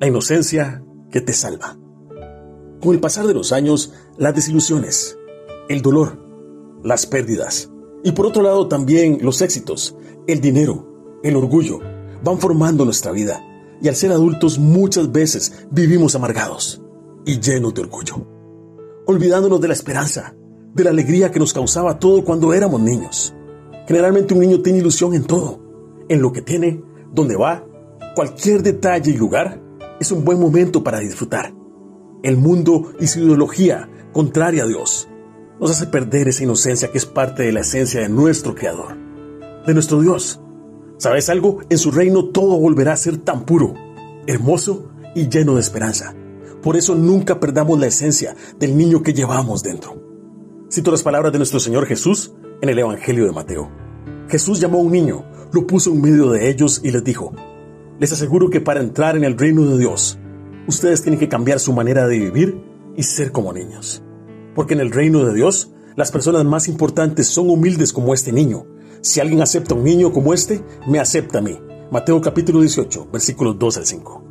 la inocencia que te salva. Con el pasar de los años, las desilusiones, el dolor, las pérdidas y por otro lado también los éxitos, el dinero, el orgullo, van formando nuestra vida y al ser adultos muchas veces vivimos amargados y llenos de orgullo, olvidándonos de la esperanza, de la alegría que nos causaba todo cuando éramos niños. Generalmente un niño tiene ilusión en todo, en lo que tiene, donde va, cualquier detalle y lugar es un buen momento para disfrutar. El mundo y su ideología contraria a Dios nos hace perder esa inocencia que es parte de la esencia de nuestro Creador, de nuestro Dios. ¿Sabes algo? En su reino todo volverá a ser tan puro, hermoso y lleno de esperanza. Por eso nunca perdamos la esencia del niño que llevamos dentro. Cito las palabras de nuestro Señor Jesús en el Evangelio de Mateo. Jesús llamó a un niño, lo puso en medio de ellos y les dijo, les aseguro que para entrar en el reino de Dios, ustedes tienen que cambiar su manera de vivir y ser como niños. Porque en el reino de Dios, las personas más importantes son humildes como este niño. Si alguien acepta a un niño como este, me acepta a mí. Mateo capítulo 18, versículos 2 al 5.